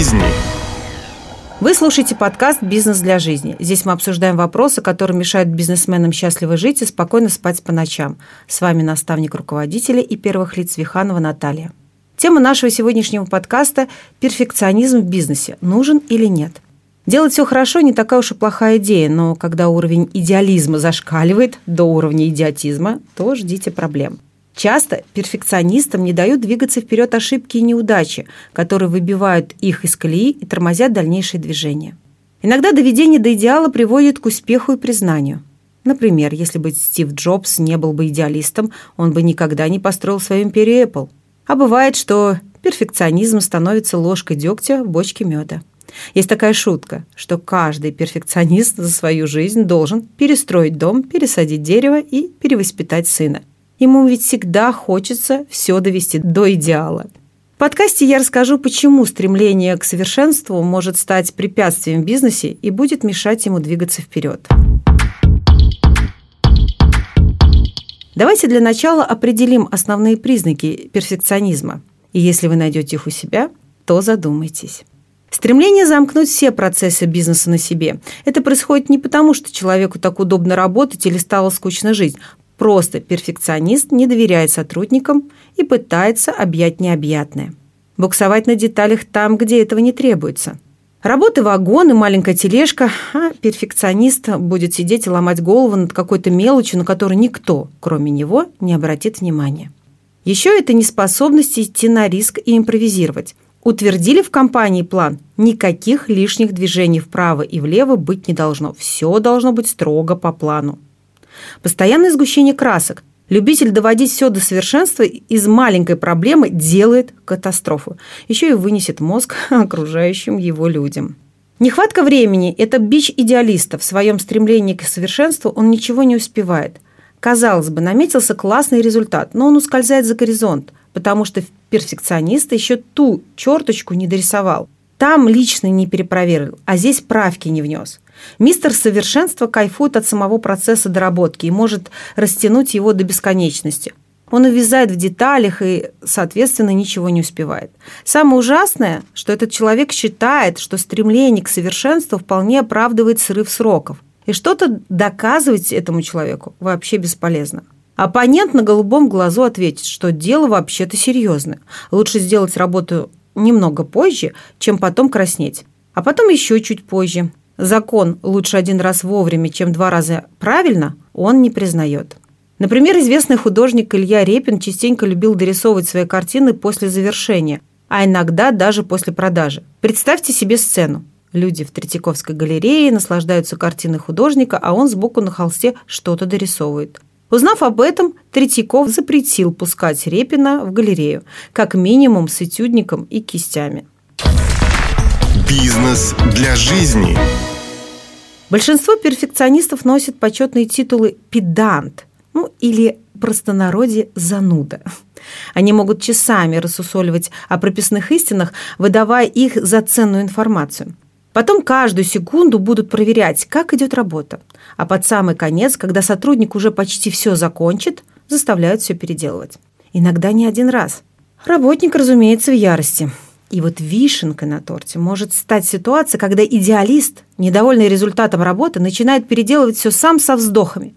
жизни. Вы слушаете подкаст «Бизнес для жизни». Здесь мы обсуждаем вопросы, которые мешают бизнесменам счастливо жить и спокойно спать по ночам. С вами наставник руководителя и первых лиц Виханова Наталья. Тема нашего сегодняшнего подкаста – перфекционизм в бизнесе. Нужен или нет? Делать все хорошо не такая уж и плохая идея, но когда уровень идеализма зашкаливает до уровня идиотизма, то ждите проблем. Часто перфекционистам не дают двигаться вперед ошибки и неудачи, которые выбивают их из колеи и тормозят дальнейшее движение. Иногда доведение до идеала приводит к успеху и признанию. Например, если бы Стив Джобс не был бы идеалистом, он бы никогда не построил свою империю Apple. А бывает, что перфекционизм становится ложкой дегтя в бочке меда. Есть такая шутка, что каждый перфекционист за свою жизнь должен перестроить дом, пересадить дерево и перевоспитать сына. Ему ведь всегда хочется все довести до идеала. В подкасте я расскажу, почему стремление к совершенству может стать препятствием в бизнесе и будет мешать ему двигаться вперед. Давайте для начала определим основные признаки перфекционизма. И если вы найдете их у себя, то задумайтесь. Стремление замкнуть все процессы бизнеса на себе. Это происходит не потому, что человеку так удобно работать или стало скучно жить. Просто перфекционист не доверяет сотрудникам и пытается объять необъятное. Буксовать на деталях там, где этого не требуется. Работы вагон и маленькая тележка, а перфекционист будет сидеть и ломать голову над какой-то мелочью, на которую никто, кроме него, не обратит внимания. Еще это неспособность идти на риск и импровизировать. Утвердили в компании план, никаких лишних движений вправо и влево быть не должно. Все должно быть строго по плану. Постоянное сгущение красок. Любитель доводить все до совершенства из маленькой проблемы делает катастрофу. Еще и вынесет мозг окружающим его людям. Нехватка времени – это бич идеалиста. В своем стремлении к совершенству он ничего не успевает. Казалось бы, наметился классный результат, но он ускользает за горизонт, потому что перфекционист еще ту черточку не дорисовал. Там лично не перепроверил, а здесь правки не внес. Мистер Совершенство кайфует от самого процесса доработки и может растянуть его до бесконечности. Он увязает в деталях и, соответственно, ничего не успевает. Самое ужасное, что этот человек считает, что стремление к совершенству вполне оправдывает срыв сроков. И что-то доказывать этому человеку вообще бесполезно. Оппонент на голубом глазу ответит, что дело вообще-то серьезное. Лучше сделать работу немного позже, чем потом краснеть. А потом еще чуть позже, закон «лучше один раз вовремя, чем два раза правильно» он не признает. Например, известный художник Илья Репин частенько любил дорисовывать свои картины после завершения, а иногда даже после продажи. Представьте себе сцену. Люди в Третьяковской галерее наслаждаются картиной художника, а он сбоку на холсте что-то дорисовывает. Узнав об этом, Третьяков запретил пускать Репина в галерею, как минимум с этюдником и кистями. Бизнес для жизни. Большинство перфекционистов носят почетные титулы «педант», ну или простонародье «зануда». Они могут часами рассусоливать о прописных истинах, выдавая их за ценную информацию. Потом каждую секунду будут проверять, как идет работа. А под самый конец, когда сотрудник уже почти все закончит, заставляют все переделывать. Иногда не один раз. Работник, разумеется, в ярости. И вот вишенкой на торте может стать ситуация, когда идеалист, недовольный результатом работы, начинает переделывать все сам со вздохами.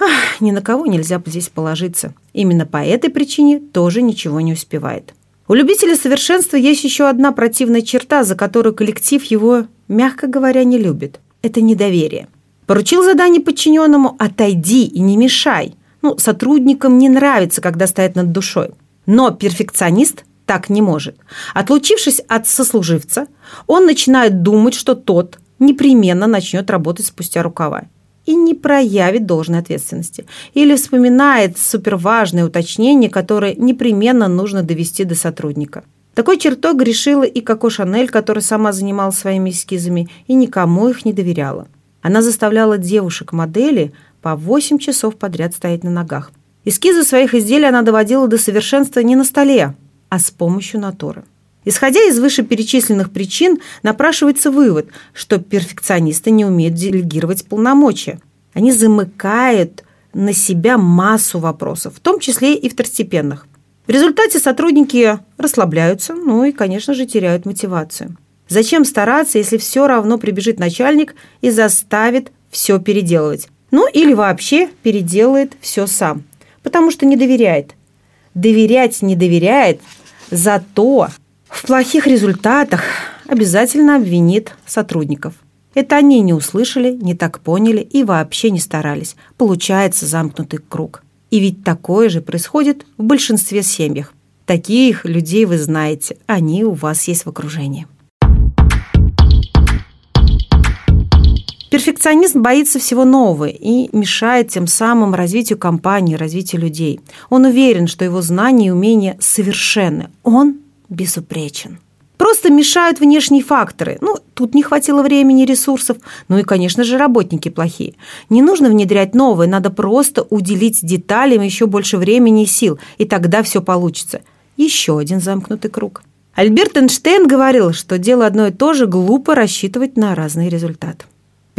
Ах, ни на кого нельзя здесь положиться. Именно по этой причине тоже ничего не успевает. У любителя совершенства есть еще одна противная черта, за которую коллектив его, мягко говоря, не любит. Это недоверие. Поручил задание подчиненному «отойди и не мешай». Ну, сотрудникам не нравится, когда стоят над душой. Но перфекционист так не может. Отлучившись от сослуживца, он начинает думать, что тот непременно начнет работать спустя рукава и не проявит должной ответственности. Или вспоминает суперважное уточнение, которое непременно нужно довести до сотрудника. Такой чертог грешила и Коко Шанель, которая сама занималась своими эскизами и никому их не доверяла. Она заставляла девушек-модели по 8 часов подряд стоять на ногах. Эскизы своих изделий она доводила до совершенства не на столе, а с помощью натуры. Исходя из вышеперечисленных причин, напрашивается вывод, что перфекционисты не умеют делегировать полномочия. Они замыкают на себя массу вопросов, в том числе и второстепенных. В результате сотрудники расслабляются, ну и, конечно же, теряют мотивацию. Зачем стараться, если все равно прибежит начальник и заставит все переделывать? Ну или вообще переделает все сам, потому что не доверяет. Доверять не доверяет, зато в плохих результатах обязательно обвинит сотрудников. Это они не услышали, не так поняли и вообще не старались. Получается замкнутый круг. И ведь такое же происходит в большинстве семьях. Таких людей вы знаете, они у вас есть в окружении. Перфекционист боится всего нового и мешает тем самым развитию компании, развитию людей. Он уверен, что его знания и умения совершенны. Он безупречен. Просто мешают внешние факторы. Ну, тут не хватило времени, ресурсов. Ну и, конечно же, работники плохие. Не нужно внедрять новое, надо просто уделить деталям еще больше времени и сил, и тогда все получится. Еще один замкнутый круг. Альберт Эйнштейн говорил, что дело одно и то же, глупо рассчитывать на разный результат.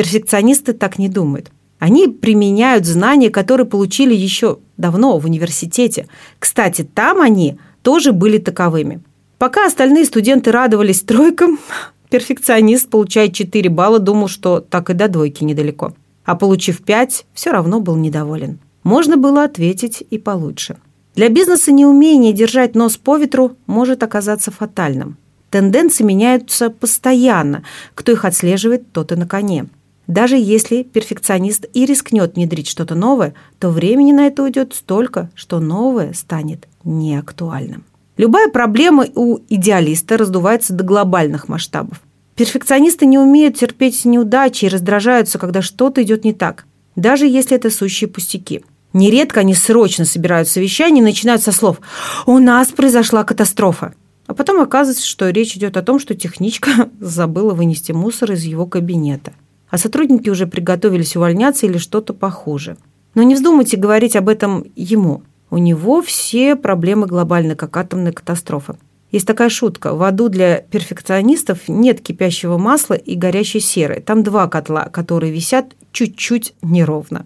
Перфекционисты так не думают. Они применяют знания, которые получили еще давно в университете. Кстати, там они тоже были таковыми. Пока остальные студенты радовались тройкам, перфекционист, получая 4 балла, думал, что так и до двойки недалеко. А получив 5, все равно был недоволен. Можно было ответить и получше. Для бизнеса неумение держать нос по ветру может оказаться фатальным. Тенденции меняются постоянно. Кто их отслеживает, тот и на коне. Даже если перфекционист и рискнет внедрить что-то новое, то времени на это уйдет столько, что новое станет неактуальным. Любая проблема у идеалиста раздувается до глобальных масштабов. Перфекционисты не умеют терпеть неудачи и раздражаются, когда что-то идет не так, даже если это сущие пустяки. Нередко они срочно собирают совещание и начинают со слов «У нас произошла катастрофа». А потом оказывается, что речь идет о том, что техничка забыла вынести мусор из его кабинета. А сотрудники уже приготовились увольняться или что-то похуже. Но не вздумайте говорить об этом ему. У него все проблемы глобальны, как атомная катастрофа. Есть такая шутка. В аду для перфекционистов нет кипящего масла и горящей серы. Там два котла, которые висят чуть-чуть неровно.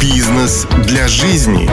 Бизнес для жизни.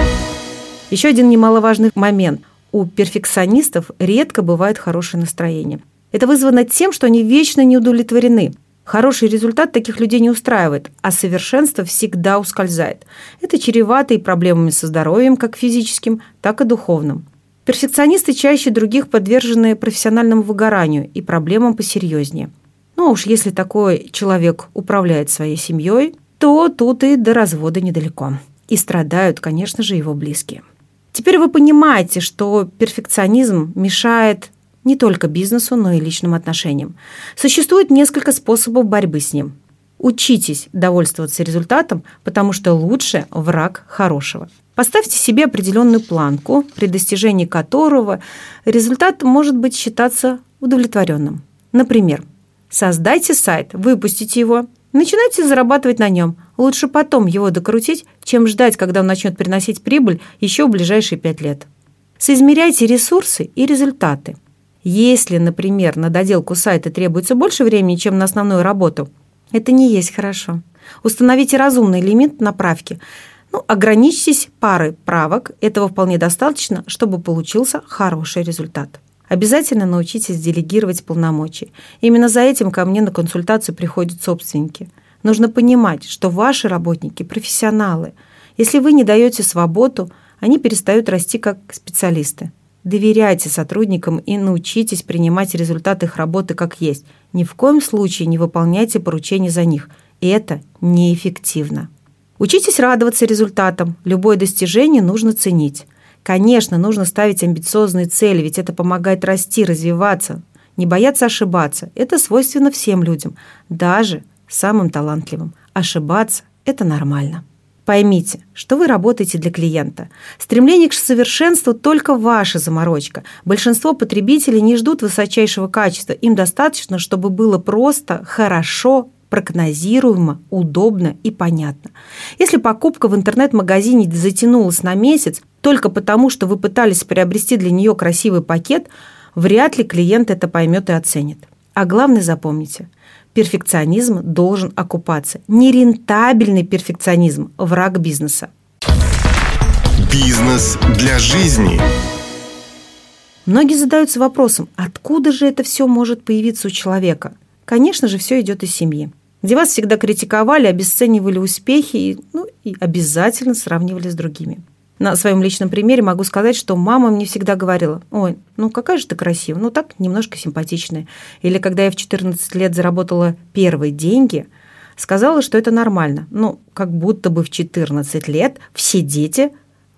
Еще один немаловажный момент. У перфекционистов редко бывает хорошее настроение. Это вызвано тем, что они вечно не удовлетворены. Хороший результат таких людей не устраивает, а совершенство всегда ускользает. Это чревато и проблемами со здоровьем, как физическим, так и духовным. Перфекционисты чаще других подвержены профессиональному выгоранию и проблемам посерьезнее. Ну уж если такой человек управляет своей семьей, то тут и до развода недалеко. И страдают, конечно же, его близкие. Теперь вы понимаете, что перфекционизм мешает не только бизнесу, но и личным отношениям. Существует несколько способов борьбы с ним. Учитесь довольствоваться результатом, потому что лучше враг хорошего. Поставьте себе определенную планку, при достижении которого результат может быть считаться удовлетворенным. Например, создайте сайт, выпустите его, начинайте зарабатывать на нем. Лучше потом его докрутить, чем ждать, когда он начнет приносить прибыль еще в ближайшие пять лет. Соизмеряйте ресурсы и результаты – если, например, на доделку сайта требуется больше времени, чем на основную работу, это не есть хорошо. Установите разумный лимит на правки. Ну, ограничьтесь парой правок. Этого вполне достаточно, чтобы получился хороший результат. Обязательно научитесь делегировать полномочия. Именно за этим ко мне на консультацию приходят собственники. Нужно понимать, что ваши работники – профессионалы. Если вы не даете свободу, они перестают расти как специалисты. Доверяйте сотрудникам и научитесь принимать результат их работы как есть. Ни в коем случае не выполняйте поручения за них. Это неэффективно. Учитесь радоваться результатам. Любое достижение нужно ценить. Конечно, нужно ставить амбициозные цели, ведь это помогает расти, развиваться, не бояться ошибаться. Это свойственно всем людям, даже самым талантливым. Ошибаться – это нормально. Поймите, что вы работаете для клиента. Стремление к совершенству – только ваша заморочка. Большинство потребителей не ждут высочайшего качества. Им достаточно, чтобы было просто, хорошо, прогнозируемо, удобно и понятно. Если покупка в интернет-магазине затянулась на месяц только потому, что вы пытались приобрести для нее красивый пакет, вряд ли клиент это поймет и оценит. А главное запомните – перфекционизм должен окупаться. Нерентабельный перфекционизм – враг бизнеса. Бизнес для жизни. Многие задаются вопросом, откуда же это все может появиться у человека? Конечно же, все идет из семьи, где вас всегда критиковали, обесценивали успехи и, ну, и обязательно сравнивали с другими. На своем личном примере могу сказать, что мама мне всегда говорила, ой, ну какая же ты красивая, ну так немножко симпатичная. Или когда я в 14 лет заработала первые деньги, сказала, что это нормально. Ну, как будто бы в 14 лет все дети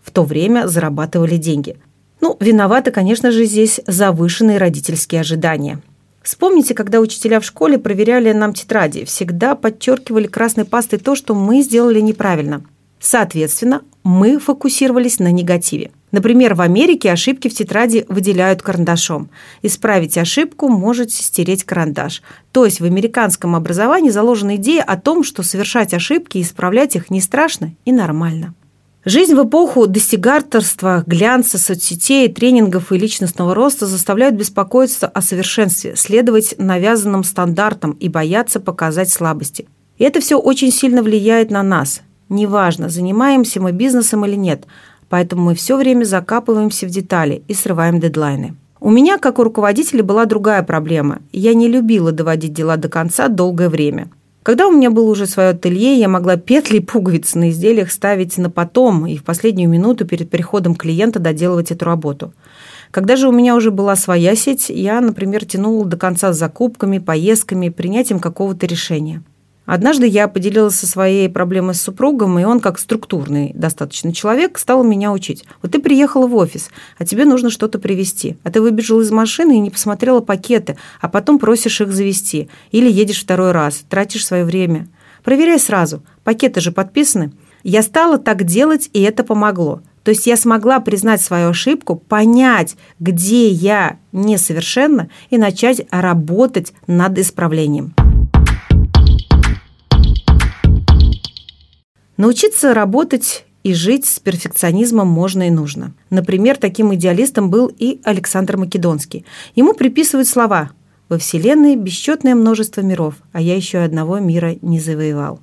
в то время зарабатывали деньги. Ну, виноваты, конечно же, здесь завышенные родительские ожидания. Вспомните, когда учителя в школе проверяли нам тетради, всегда подчеркивали красной пастой то, что мы сделали неправильно. Соответственно, мы фокусировались на негативе. Например, в Америке ошибки в тетради выделяют карандашом. Исправить ошибку можете стереть карандаш. То есть в американском образовании заложена идея о том, что совершать ошибки и исправлять их не страшно и нормально. Жизнь в эпоху достигаторства, глянца, соцсетей, тренингов и личностного роста заставляют беспокоиться о совершенстве, следовать навязанным стандартам и бояться показать слабости. И это все очень сильно влияет на нас. Неважно, занимаемся мы бизнесом или нет, поэтому мы все время закапываемся в детали и срываем дедлайны. У меня, как у руководителя, была другая проблема. Я не любила доводить дела до конца долгое время – когда у меня было уже свое ателье, я могла петли и пуговицы на изделиях ставить на потом и в последнюю минуту перед приходом клиента доделывать эту работу. Когда же у меня уже была своя сеть, я, например, тянула до конца с закупками, поездками, принятием какого-то решения. Однажды я поделилась со своей проблемой с супругом, и он, как структурный достаточно человек, стал меня учить. Вот ты приехала в офис, а тебе нужно что-то привезти. А ты выбежала из машины и не посмотрела пакеты, а потом просишь их завести. Или едешь второй раз, тратишь свое время. Проверяй сразу. Пакеты же подписаны. Я стала так делать, и это помогло. То есть я смогла признать свою ошибку, понять, где я несовершенна, и начать работать над исправлением. Научиться работать и жить с перфекционизмом можно и нужно. Например, таким идеалистом был и Александр Македонский. Ему приписывают слова «Во Вселенной бесчетное множество миров, а я еще одного мира не завоевал».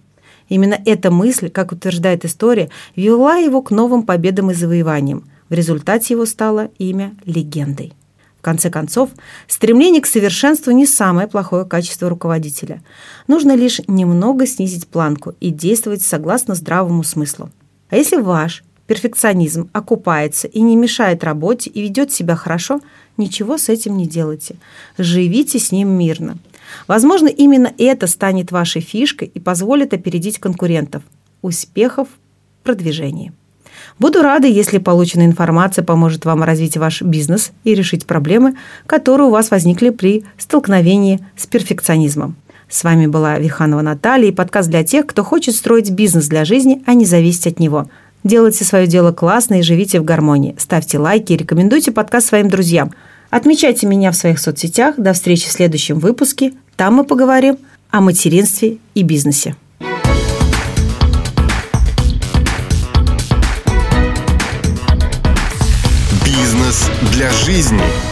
Именно эта мысль, как утверждает история, вела его к новым победам и завоеваниям. В результате его стало имя легендой. В конце концов, стремление к совершенству не самое плохое качество руководителя. Нужно лишь немного снизить планку и действовать согласно здравому смыслу. А если ваш перфекционизм окупается и не мешает работе и ведет себя хорошо, ничего с этим не делайте. Живите с ним мирно. Возможно, именно это станет вашей фишкой и позволит опередить конкурентов. Успехов в продвижении! Буду рада, если полученная информация поможет вам развить ваш бизнес и решить проблемы, которые у вас возникли при столкновении с перфекционизмом. С вами была Виханова Наталья и подкаст для тех, кто хочет строить бизнес для жизни, а не зависеть от него. Делайте свое дело классно и живите в гармонии. Ставьте лайки и рекомендуйте подкаст своим друзьям. Отмечайте меня в своих соцсетях. До встречи в следующем выпуске. Там мы поговорим о материнстве и бизнесе. Жизни.